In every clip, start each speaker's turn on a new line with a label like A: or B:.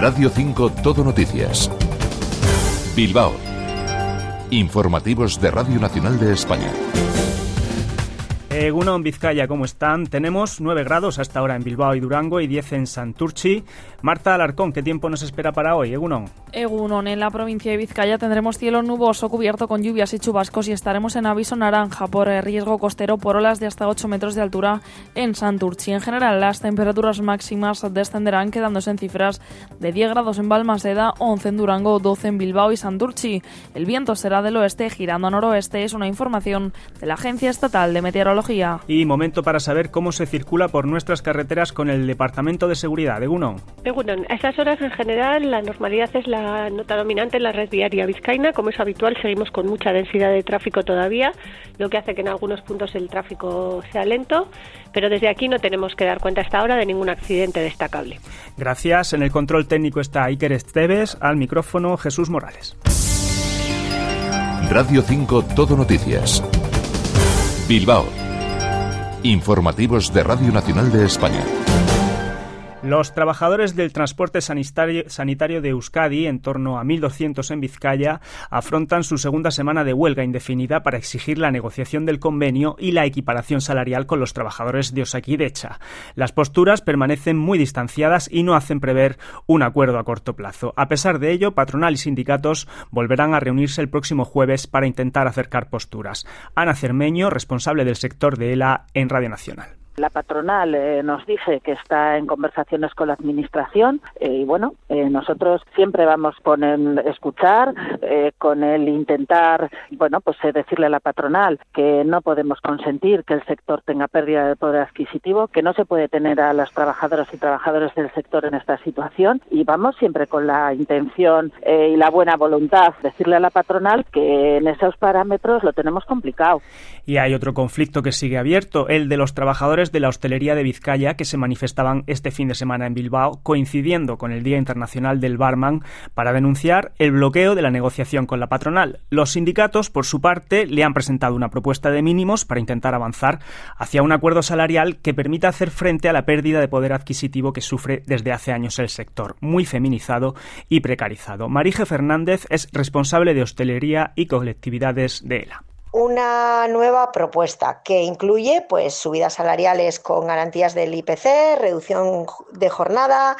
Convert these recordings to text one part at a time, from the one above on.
A: Radio 5 Todo Noticias. Bilbao. Informativos de Radio Nacional de España.
B: Egunon, Vizcaya, ¿cómo están? Tenemos 9 grados hasta ahora en Bilbao y Durango y 10 en Santurchi. Marta Alarcón, ¿qué tiempo nos espera para hoy? Egunon.
C: Egunon, en la provincia de Vizcaya tendremos cielo nuboso cubierto con lluvias y chubascos y estaremos en aviso naranja por riesgo costero por olas de hasta 8 metros de altura en Santurchi. En general, las temperaturas máximas descenderán quedándose en cifras de 10 grados en Balmaseda, 11 en Durango, 12 en Bilbao y Santurchi. El viento será del oeste girando a noroeste, es una información de la Agencia Estatal de Meteorología
B: y momento para saber cómo se circula por nuestras carreteras con el Departamento de Seguridad. de Egunon,
D: a estas horas en general la normalidad es la nota dominante en la red viaria vizcaína. Como es habitual, seguimos con mucha densidad de tráfico todavía, lo que hace que en algunos puntos el tráfico sea lento, pero desde aquí no tenemos que dar cuenta hasta ahora de ningún accidente destacable.
B: Gracias. En el control técnico está Iker Esteves, al micrófono Jesús Morales.
A: Radio 5 Todo Noticias. Bilbao Informativos de Radio Nacional de España.
B: Los trabajadores del transporte sanitario, de Euskadi, en torno a 1.200 en Vizcaya, afrontan su segunda semana de huelga indefinida para exigir la negociación del convenio y la equiparación salarial con los trabajadores de Osakidecha. Las posturas permanecen muy distanciadas y no hacen prever un acuerdo a corto plazo. A pesar de ello, patronal y sindicatos volverán a reunirse el próximo jueves para intentar acercar posturas. Ana Cermeño, responsable del sector de ELA en Radio Nacional.
E: La patronal eh, nos dice que está en conversaciones con la administración eh, y bueno, eh, nosotros siempre vamos con el escuchar, con el intentar, bueno, pues decirle a la patronal que no podemos consentir que el sector tenga pérdida de poder adquisitivo, que no se puede tener a las trabajadoras y trabajadores del sector en esta situación y vamos siempre con la intención y la buena voluntad decirle a la patronal que en esos parámetros lo tenemos complicado.
B: Y hay otro conflicto que sigue abierto, el de los trabajadores de la hostelería de Vizcaya que se manifestaban este fin de semana en Bilbao, coincidiendo con el Día Internacional del Barman, para denunciar el bloqueo de la negociación con la patronal. Los sindicatos, por su parte, le han presentado una propuesta de mínimos para intentar avanzar hacia un acuerdo salarial que permita hacer frente a la pérdida de poder adquisitivo que sufre desde hace años el sector, muy feminizado y precarizado. Marije Fernández es responsable de hostelería y colectividades de ELA
F: una nueva propuesta que incluye pues subidas salariales con garantías del IPC, reducción de jornada,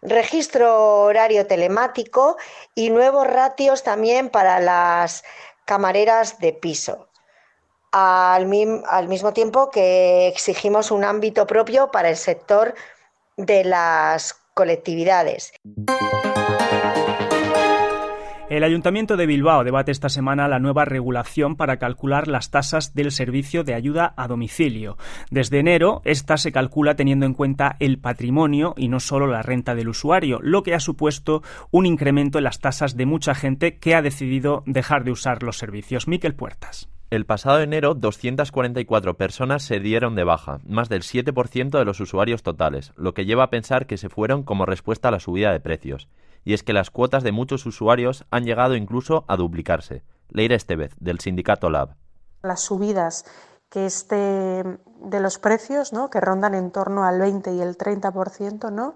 F: registro horario telemático y nuevos ratios también para las camareras de piso. Al, al mismo tiempo que exigimos un ámbito propio para el sector de las colectividades.
B: El Ayuntamiento de Bilbao debate esta semana la nueva regulación para calcular las tasas del servicio de ayuda a domicilio. Desde enero, esta se calcula teniendo en cuenta el patrimonio y no solo la renta del usuario, lo que ha supuesto un incremento en las tasas de mucha gente que ha decidido dejar de usar los servicios. Miquel Puertas.
G: El pasado enero, 244 personas se dieron de baja, más del 7% de los usuarios totales, lo que lleva a pensar que se fueron como respuesta a la subida de precios y es que las cuotas de muchos usuarios han llegado incluso a duplicarse. Leira Estevez, del sindicato Lab.
H: Las subidas que este de los precios, ¿no? que rondan en torno al 20 y el 30%, ¿no?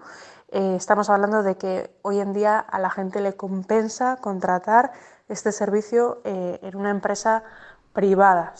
H: Eh, estamos hablando de que hoy en día a la gente le compensa contratar este servicio eh, en una empresa privada.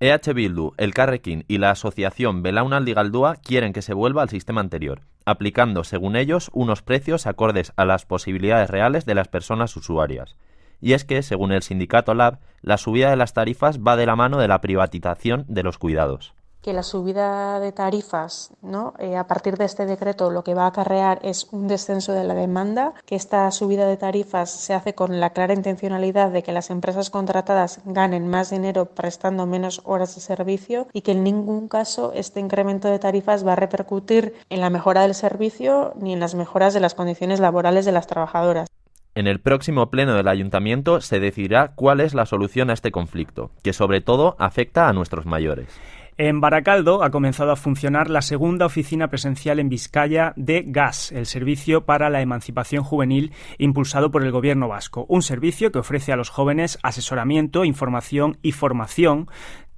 G: EH Bildu, el Carrequín y la asociación Belaunaldi Galdúa quieren que se vuelva al sistema anterior, aplicando, según ellos, unos precios acordes a las posibilidades reales de las personas usuarias. Y es que, según el sindicato Lab, la subida de las tarifas va de la mano de la privatización de los cuidados
H: que la subida de tarifas, ¿no? Eh, a partir de este decreto, lo que va a acarrear es un descenso de la demanda, que esta subida de tarifas se hace con la clara intencionalidad de que las empresas contratadas ganen más dinero prestando menos horas de servicio y que en ningún caso este incremento de tarifas va a repercutir en la mejora del servicio ni en las mejoras de las condiciones laborales de las trabajadoras.
G: En el próximo pleno del ayuntamiento se decidirá cuál es la solución a este conflicto, que sobre todo afecta a nuestros mayores.
B: En Baracaldo ha comenzado a funcionar la segunda oficina presencial en Vizcaya de GAS, el Servicio para la Emancipación Juvenil impulsado por el Gobierno vasco. Un servicio que ofrece a los jóvenes asesoramiento, información y formación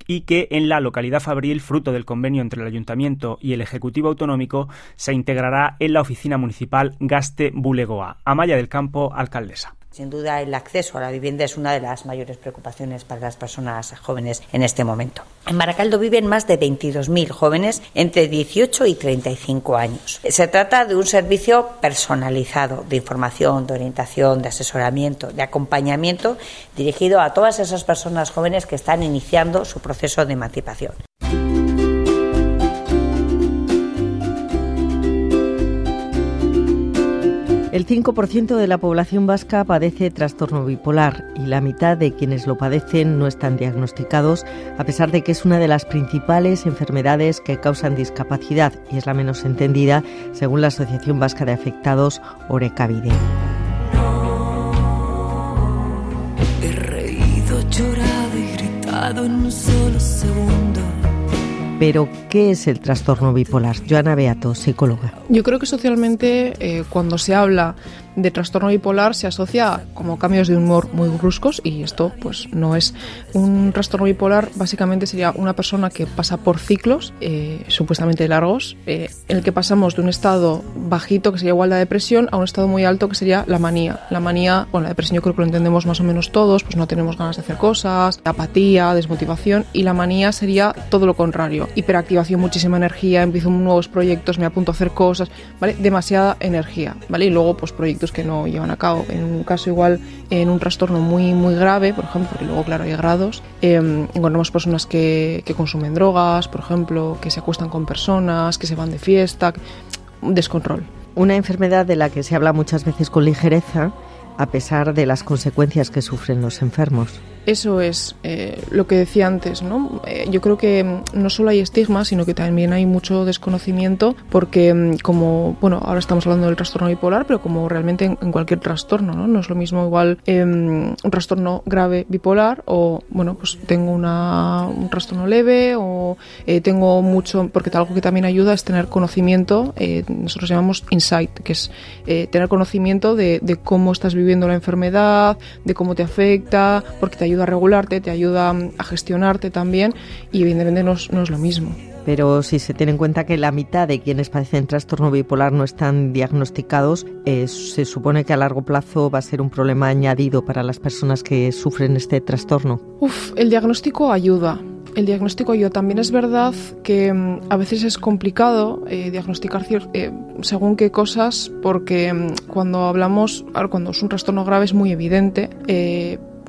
B: y que en la localidad Fabril, fruto del convenio entre el Ayuntamiento y el Ejecutivo Autonómico, se integrará en la oficina municipal Gaste Bulegoa. Amaya del Campo, alcaldesa.
I: Sin duda, el acceso a la vivienda es una de las mayores preocupaciones para las personas jóvenes en este momento. En Baracaldo viven más de 22.000 jóvenes entre 18 y 35 años. Se trata de un servicio personalizado de información, de orientación, de asesoramiento, de acompañamiento dirigido a todas esas personas jóvenes que están iniciando su proceso de emancipación.
J: El 5% de la población vasca padece trastorno bipolar y la mitad de quienes lo padecen no están diagnosticados, a pesar de que es una de las principales enfermedades que causan discapacidad y es la menos entendida, según la Asociación Vasca de Afectados, Orecavide.
K: He reído, llorado y gritado en un solo segundo.
J: Pero, ¿qué es el trastorno bipolar? Joana Beato, psicóloga.
L: Yo creo que socialmente, eh, cuando se habla de trastorno bipolar se asocia como cambios de humor muy bruscos y esto pues no es. Un trastorno bipolar básicamente sería una persona que pasa por ciclos eh, supuestamente largos eh, en el que pasamos de un estado bajito que sería igual la depresión a un estado muy alto que sería la manía. La manía bueno la depresión yo creo que lo entendemos más o menos todos pues no tenemos ganas de hacer cosas apatía desmotivación y la manía sería todo lo contrario. Hiperactivación muchísima energía empiezo nuevos proyectos me apunto a hacer cosas vale demasiada energía vale y luego pues proyectos que no llevan a cabo. En un caso igual, en un trastorno muy, muy grave, por ejemplo, porque luego, claro, hay grados, eh, encontramos personas que, que consumen drogas, por ejemplo, que se acuestan con personas, que se van de fiesta, descontrol.
J: Una enfermedad de la que se habla muchas veces con ligereza, a pesar de las consecuencias que sufren los enfermos.
L: Eso es eh, lo que decía antes, ¿no? Eh, yo creo que mm, no solo hay estigma, sino que también hay mucho desconocimiento, porque mm, como, bueno, ahora estamos hablando del trastorno bipolar, pero como realmente en, cualquier trastorno, ¿no? No es lo mismo igual em, un trastorno grave bipolar o, bueno, pues tengo una, un trastorno leve o eh, tengo mucho, porque algo que también ayuda es tener conocimiento, nosotros llamamos insight, que es tener conocimiento de, de cómo estás viviendo la enfermedad, de cómo te afecta, porque te ayuda a regularte, te ayuda a gestionarte también y evidentemente no es, no es lo mismo.
J: Pero si se tiene en cuenta que la mitad de quienes padecen trastorno bipolar no están diagnosticados, eh, se supone que a largo plazo va a ser un problema añadido para las personas que sufren este trastorno.
L: Uf, el diagnóstico ayuda. El diagnóstico ayuda. También es verdad que mm, a veces es complicado eh, diagnosticar eh, según qué cosas, porque mm, cuando hablamos, cuando es un trastorno grave es muy evidente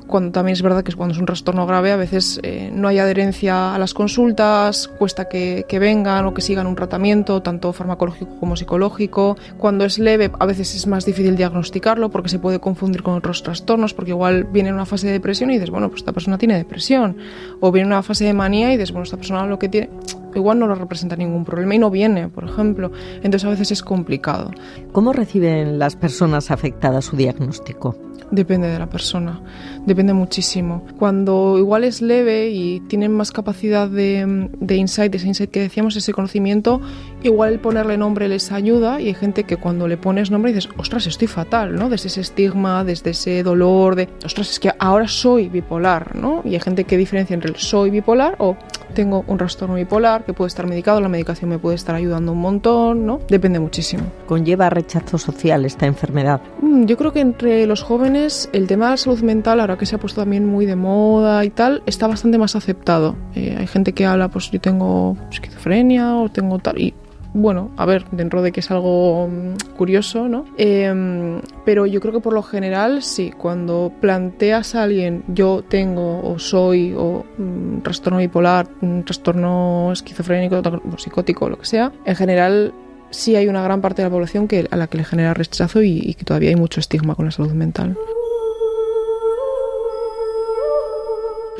L: cuando también es verdad que cuando es un trastorno grave a veces eh, no hay adherencia a las consultas, cuesta que, vengan o que sigan un tratamiento, tanto farmacológico como psicológico. Cuando es leve a veces es más difícil diagnosticarlo porque se puede confundir con otros trastornos, porque igual viene en una fase de depresión y dices, bueno, pues esta persona tiene depresión. O viene en una fase de manía y dices, bueno, esta persona lo que tiene igual no lo representa ningún problema y no viene, por ejemplo. Entonces a veces es complicado.
J: ¿Cómo reciben las personas afectadas su diagnóstico?
L: Depende de la persona, depende muchísimo. Cuando igual es leve y tienen más capacidad de, de insight, ese insight que decíamos, ese conocimiento, igual el ponerle nombre les ayuda y hay gente que cuando le pones nombre dices, ostras, estoy fatal, ¿no? Desde ese estigma, desde ese dolor, de, ostras, es que ahora soy bipolar, ¿no? Y hay gente que diferencia entre el soy bipolar o tengo un trastorno bipolar que puede estar medicado, la medicación me puede estar ayudando un montón, ¿no? Depende muchísimo.
J: ¿Conlleva rechazo social esta enfermedad?
L: Mm, yo creo que entre los jóvenes el tema de la salud mental, ahora que se ha puesto también muy de moda y tal, está bastante más aceptado. Eh, hay gente que habla, pues yo tengo esquizofrenia o tengo tal, y bueno, a ver, dentro de que es algo mm, curioso, ¿no? Em, pero yo creo que por lo general sí, cuando planteas a alguien yo tengo o soy o mm, trastorno bipolar, un trastorno esquizofrénico, psicótico, lo que sea, en general sí hay una gran parte de la población que, a la que le genera rechazo y que todavía hay mucho estigma con la salud mental.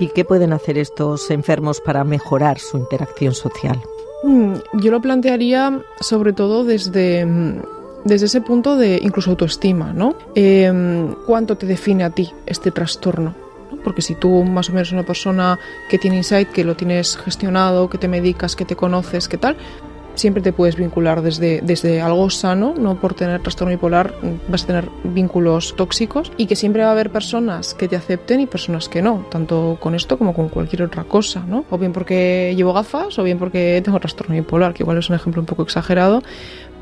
J: ¿Y qué pueden hacer estos enfermos para mejorar su interacción social?
L: Mm, yo lo plantearía sobre todo desde, mm, desde ese punto de incluso autoestima, ¿no? Em, ¿Cuánto te define a ti este trastorno? Porque si tú más o menos una persona que tiene insight, que lo tienes gestionado, que te medicas, que te conoces, que tal, siempre te puedes vincular desde, desde algo sano, no por tener trastorno bipolar vas a tener vínculos tóxicos y que siempre va a haber personas que te acepten y personas que no, tanto con esto como con cualquier otra cosa, ¿no? O bien porque llevo gafas o bien porque tengo trastorno bipolar, que igual es un ejemplo un poco exagerado,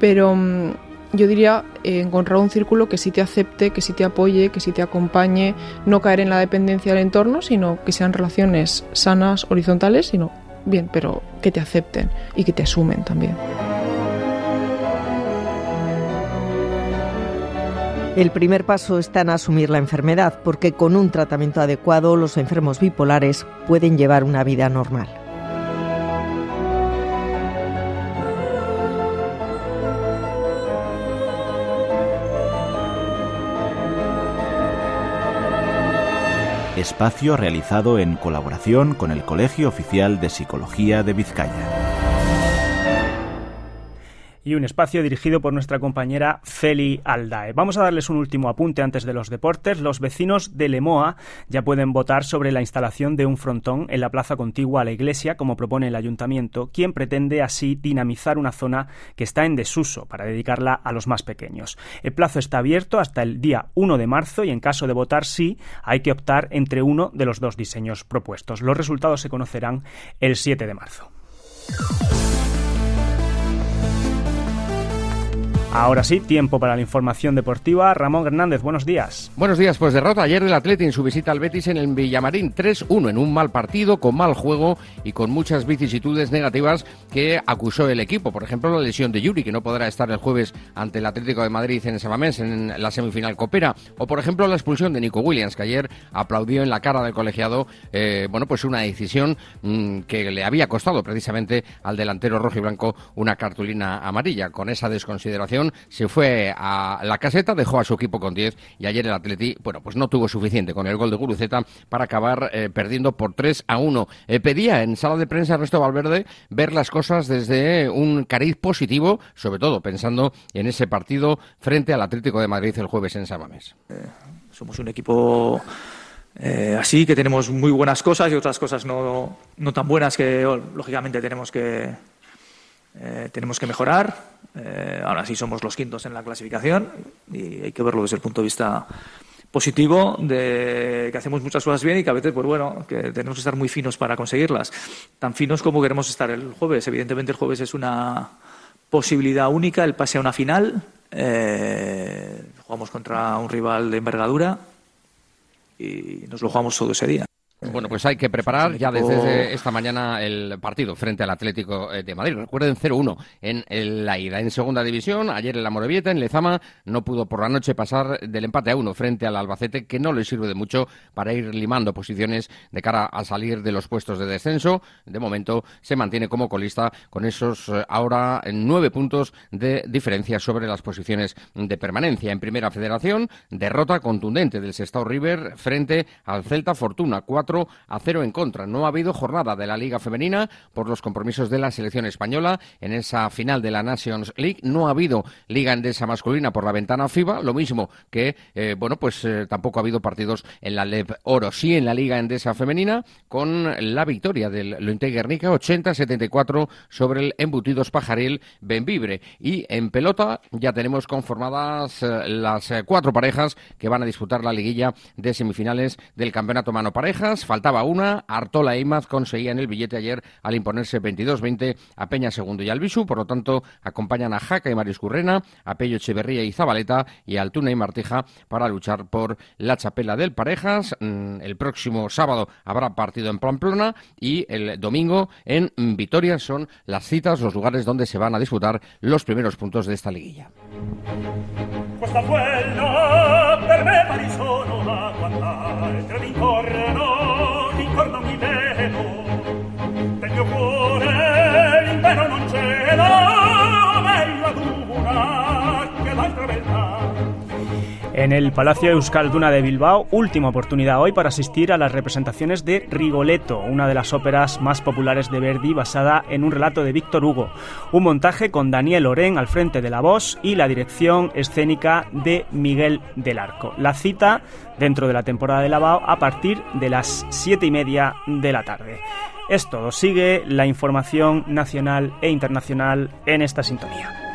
L: pero mm, yo diría eh, encontrar un círculo que sí te acepte, que sí te apoye, que sí te acompañe, no caer en la dependencia del entorno, sino que sean relaciones sanas, horizontales, sino bien, pero que te acepten y que te asumen también.
J: El primer paso está en asumir la enfermedad, porque con un tratamiento adecuado los enfermos bipolares pueden llevar una vida normal.
A: Espacio realizado en colaboración con el Colegio Oficial de Psicología de Vizcaya
B: y un espacio dirigido por nuestra compañera Feli Aldae. Vamos a darles un último apunte antes de los deportes. Los vecinos de Lemoa ya pueden votar sobre la instalación de un frontón en la plaza contigua a la iglesia, como propone el ayuntamiento, quien pretende así dinamizar una zona que está en desuso para dedicarla a los más pequeños. El plazo está abierto hasta el día 1 de marzo y en caso de votar sí, hay que optar entre uno de los dos diseños propuestos. Los resultados se conocerán el 7 de marzo. Ahora sí, tiempo para la información deportiva. Ramón Hernández, buenos días.
M: Buenos días, pues derrota ayer del Atleti en su visita al Betis en el Villamarín 3-1 en un mal partido, con mal juego y con muchas vicisitudes negativas que acusó el equipo. Por ejemplo, la lesión de Yuri, que no podrá estar el jueves ante el Atlético de Madrid en Samamés en la semifinal Copera. O por ejemplo, la expulsión de Nico Williams, que ayer aplaudió en la cara del colegiado, eh, bueno, pues una decisión mm, que le había costado precisamente al delantero rojo y blanco una cartulina amarilla. Con esa desconsideración se fue a la caseta, dejó a su equipo con 10 y ayer el Atleti, bueno, pues no tuvo suficiente con el gol de Guruceta para acabar eh, perdiendo por 3 a 1. Eh, pedía en sala de prensa Ernesto Valverde ver las cosas desde un cariz positivo, sobre todo pensando en ese partido frente al Atlético de Madrid el jueves en San Mamés.
N: Eh, somos un equipo así, que tenemos muy buenas cosas y otras cosas no, no tan buenas que lógicamente tenemos que, tenemos que mejorar. Eh, ahora sí somos los quintos en la clasificación y hay que verlo desde el punto de vista positivo de que hacemos muchas cosas bien y que a veces, pues bueno, que tenemos que estar muy finos para conseguirlas. Tan finos como queremos estar el jueves. Evidentemente el jueves es una posibilidad única, el pase a una final. Eh, jugamos contra un rival de envergadura y nos lo jugamos todo ese día.
M: Bueno, pues hay que preparar ya desde esta mañana el partido frente al Atlético eh, de Madrid. Recuerden 0-1 en la ida. En segunda división, ayer en la Morevieta, en Lezama, no pudo por la noche pasar del empate a uno frente al Albacete, que no le sirve de mucho para ir limando posiciones de cara a salir de los puestos de descenso. De momento se mantiene como colista con esos eh, ahora nueve puntos de diferencia sobre las posiciones de permanencia. En primera federación, derrota contundente del Sestao River frente al Celta Fortuna a 0 en contra. No ha habido jornada de la Liga Femenina por los compromisos de la selección española en esa final de la Nations League. No ha habido Liga Endesa masculina por la ventana FIBA, lo mismo que, eh, bueno, pues eh, tampoco ha habido partidos en la LEB Oro. Sí en la Liga Endesa femenina con la victoria del Lointe Guernica 80-74 sobre el Embutidos Pajaril Benvibre. Y en pelota ya tenemos conformadas eh, las cuatro parejas que van a disputar la liguilla de semifinales del Campeonato Mano Parejas faltaba una. Artola e Imaz conseguían el billete ayer al imponerse 22-20 a Peña Segundo y Albisu. Por lo tanto, acompañan a Jaca y Marius Currena, a Pello Echeverría y Zabaleta y a Altuna y Martija para luchar por la chapela del Parejas. Mm, el próximo sábado habrá partido en Pamplona y el domingo en Vitoria son las citas, los lugares donde se van a disputar los primeros puntos de esta liguilla.
B: En el Palacio Euskalduna de Bilbao, última oportunidad hoy para asistir a las representaciones de Rigoletto, una de las óperas más populares de Verdi basada en un relato de Víctor Hugo. Un montaje con Daniel Oren al frente de la voz y la dirección escénica de Miguel del Arco. La cita dentro de la temporada de lavao a partir de las siete y media de la tarde. Es todo. Sigue la información nacional e internacional en esta sintonía.